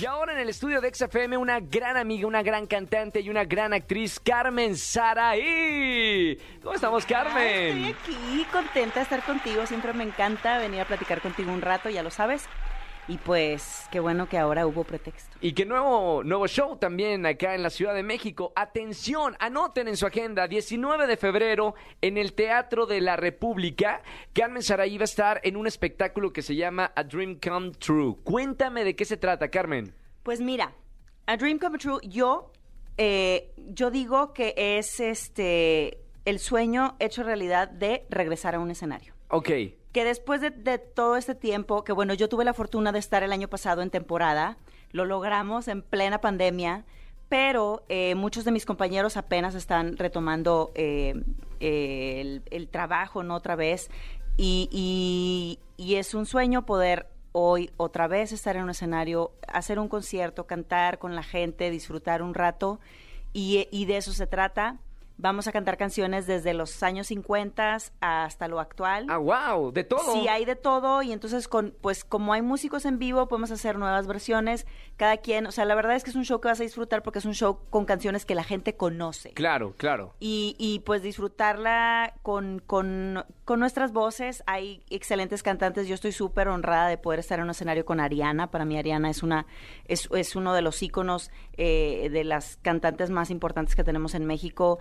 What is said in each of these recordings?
Y ahora en el estudio de XFM, una gran amiga, una gran cantante y una gran actriz, Carmen Saraí. ¿Cómo estamos, Carmen? Estoy aquí, contenta de estar contigo. Siempre me encanta venir a platicar contigo un rato, ya lo sabes. Y pues, qué bueno que ahora hubo pretexto. Y que nuevo, nuevo show también acá en la Ciudad de México. Atención, anoten en su agenda, 19 de febrero en el Teatro de la República. Carmen Saraí va a estar en un espectáculo que se llama A Dream Come True. Cuéntame de qué se trata, Carmen. Pues mira, A Dream Come True, yo, eh, yo digo que es este el sueño hecho realidad de regresar a un escenario. Ok. Que después de, todo este tiempo, que bueno, yo tuve la fortuna de estar el año pasado en temporada, lo logramos en plena pandemia, pero eh, muchos de mis compañeros apenas están retomando eh, el, el trabajo, ¿no? Otra vez, y, y- es un sueño poder hoy otra vez estar en un escenario, hacer un concierto, cantar con la gente, disfrutar un rato, y de eso se trata. Vamos a cantar canciones desde los años 50 hasta lo actual. Ah, wow, de todo. Sí, hay de todo y entonces con pues como hay músicos en vivo podemos hacer nuevas versiones, cada quien, o sea, la verdad es que es un show que vas a disfrutar porque es un show con canciones que la gente conoce. Claro, claro. Y, y, pues disfrutarla con, con, con nuestras voces. Hay excelentes cantantes. Yo estoy súper honrada de poder estar en un escenario con Ariana. Para mí Ariana es una es, es uno de los íconos eh, de las cantantes más importantes que tenemos en México.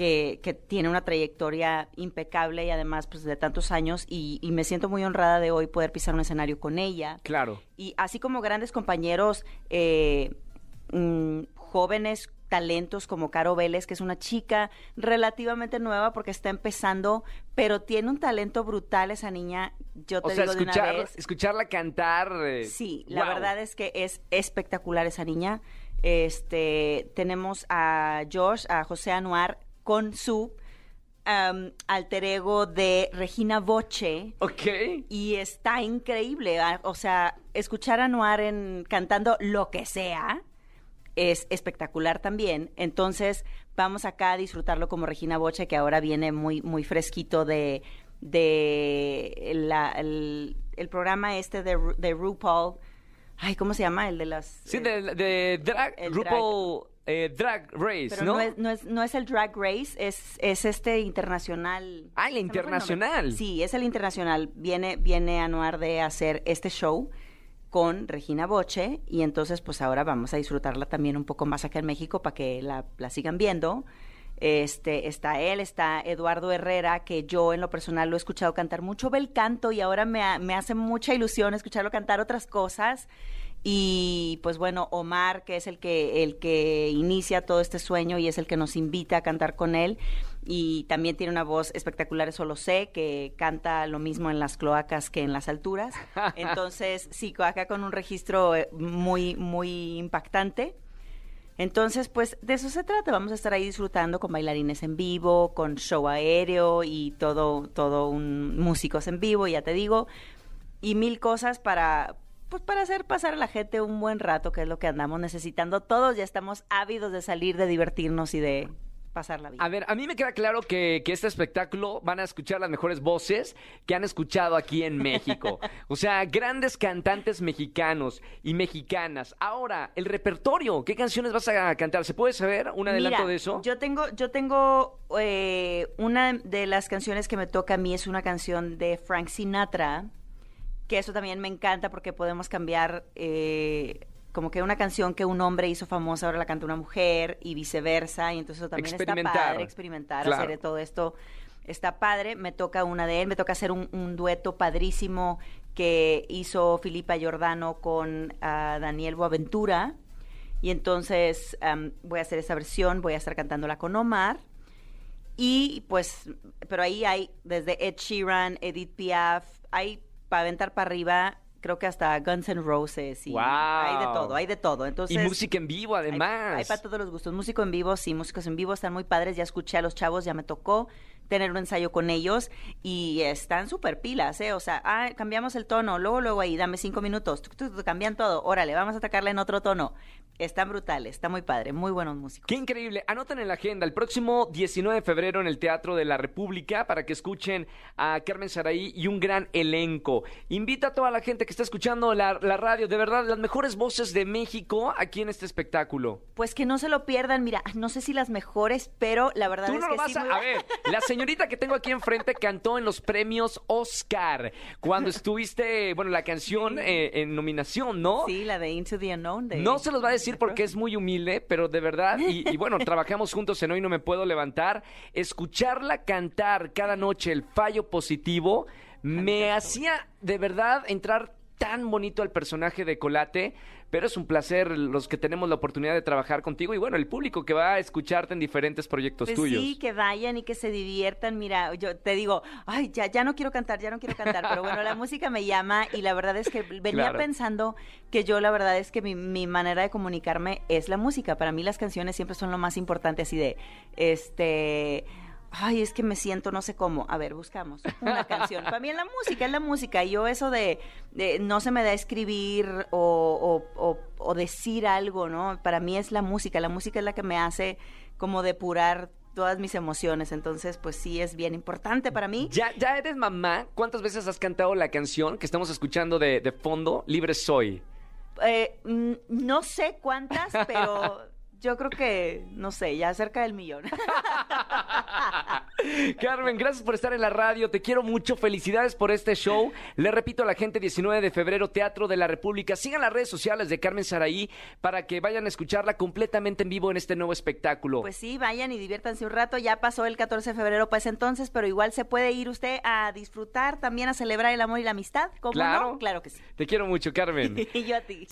Que, que tiene una trayectoria impecable y además pues de tantos años y, y me siento muy honrada de hoy poder pisar un escenario con ella Claro. y así como grandes compañeros eh, mm, jóvenes talentos como Caro Vélez, que es una chica relativamente nueva porque está empezando, pero tiene un talento brutal esa niña, yo te O sea, digo de una vez. escucharla cantar. eh, Sí, la verdad es que es espectacular esa niña. Este, tenemos a Josh, a José Anuar con su alter ego de Regina Boche Ok. y está increíble. O sea, escuchar a Noir en, cantando lo que sea es espectacular también. Entonces, vamos acá a disfrutarlo como Regina Boche, que ahora viene muy, muy fresquito de, de la- el, el programa este de RuPaul. Ay, ¿cómo se llama? El de las... Sí, eh, de, de drag, eh, Drag Race, pero ¿no? no, es, no, es, no es el Drag Race, es, es este internacional. Ah, el internacional. Sí, es el internacional. Viene, viene Anuar de hacer este show con Regina Boche y entonces pues ahora vamos a disfrutarla también un poco más acá en México para que la, la sigan viendo. Este, está él, está Eduardo Herrera, que yo en lo personal lo he escuchado cantar mucho bel canto y ahora me, ha- me hace mucha ilusión escucharlo cantar otras cosas. Y pues bueno, Omar, que es el que, el que inicia todo este sueño y es el que nos invita a cantar con él. Y también tiene una voz espectacular, eso lo sé, que canta lo mismo en las cloacas que en las alturas. Entonces, sí, acá con un registro eh, muy, muy impactante. Entonces, pues de eso se trata. Vamos a estar ahí disfrutando con bailarines en vivo, con show aéreo y todo, todo un músicos en vivo, ya te digo, y mil cosas para, pues para hacer pasar a la gente un buen rato, que es lo que andamos necesitando. Todos ya estamos ávidos de salir, de divertirnos y de pasar la vida. A ver, a mí me queda claro que, que este espectáculo van a escuchar las mejores voces que han escuchado aquí en México. O sea, grandes cantantes mexicanos y mexicanas. Ahora, el repertorio, ¿qué canciones vas a cantar? ¿Se puede saber un adelanto Mira, de eso? Yo tengo, yo tengo eh, una de las canciones que me toca a mí es una canción de Frank Sinatra, que eso también me encanta porque podemos cambiar eh, como que una canción que un hombre hizo famosa ahora la canta una mujer y viceversa y entonces eso también está padre experimentar Claro. hacer de todo esto está padre me toca una de él me toca hacer un, un dueto padrísimo que hizo Filipa Giordano con ah, Daniel Boaventura y entonces voy a hacer esa versión, voy a estar cantándola con Omar. Y pues, pero ahí hay desde Ed Sheeran, Edith Piaf, hay para aventar para arriba, creo que hasta Guns N' Roses y ¡Wow! hay de todo, hay de todo. Entonces, y música en vivo, hay- además. Hay, para todos los gustos. Músico en vivo, sí, músicos en vivo están muy padres. Ya escuché a los chavos, ya me tocó. Tener un ensayo con ellos y están súper pilas, ¿eh? O sea, ah, cambiamos el tono, luego, luego ahí, dame cinco minutos, cambian todo, órale, vamos a atacarla en otro tono. Están brutales, está muy padre, muy buenos músicos. Qué increíble. Anoten en la agenda el próximo 19 de febrero en el Teatro de la República para que escuchen a Carmen Saraí y un gran elenco. Invita a toda la gente que está escuchando la, radio, de verdad, las mejores voces de México aquí en este espectáculo. Pues que no se lo pierdan, mira, no sé si las mejores, pero la verdad Tú es no que lo vas sí a... a ver, la señorita que tengo aquí enfrente cantó en los premios Oscar cuando estuviste, bueno, la canción eh, en nominación, ¿no? Sí, la de Into the Unknown. No se los va a decir porque es muy humilde, pero de verdad, y, bueno, trabajamos juntos en Hoy No Me Puedo Levantar, escucharla cantar cada noche el fallo positivo me hacía de verdad entrar tan bonito al personaje de Colate, pero es un placer los que tenemos la oportunidad de trabajar contigo y bueno, el público que va a escucharte en diferentes proyectos pues tuyos. Sí, que vayan y que se diviertan. Mira, yo te digo, ay, ya, ya no quiero cantar, ya no quiero cantar, pero bueno, la música me llama y la verdad es que venía pensando que yo la verdad es que mi, mi manera de comunicarme es la música. Para mí las canciones siempre son lo más importante, así de, este ay, es que me siento no sé cómo. A ver, buscamos una canción. Para mí es la música, es la música. Y yo eso de, no se me da escribir o, o, decir algo, ¿no? Para mí es la música. La música es la que me hace como depurar todas mis emociones. Entonces, pues sí, es bien importante para mí. ¿Ya, ya eres mamá? ¿Cuántas veces has cantado la canción que estamos escuchando de, de fondo? Libre soy. Eh, no sé cuántas, pero yo creo que, no sé, ya cerca del millón. Carmen, gracias por estar en la radio. Te quiero mucho. Felicidades por este show. Le repito a la gente, 19 de febrero, Teatro de la República. Sigan las redes sociales de Carmen Saraí para que vayan a escucharla completamente en vivo en este nuevo espectáculo. Pues sí, vayan y diviértanse un rato. Ya pasó el 14 de febrero, pues entonces, pero igual se puede ir usted a disfrutar, también a celebrar el amor y la amistad. ¿Cómo claro, no? Claro que sí. Te quiero mucho, Carmen. y yo a ti.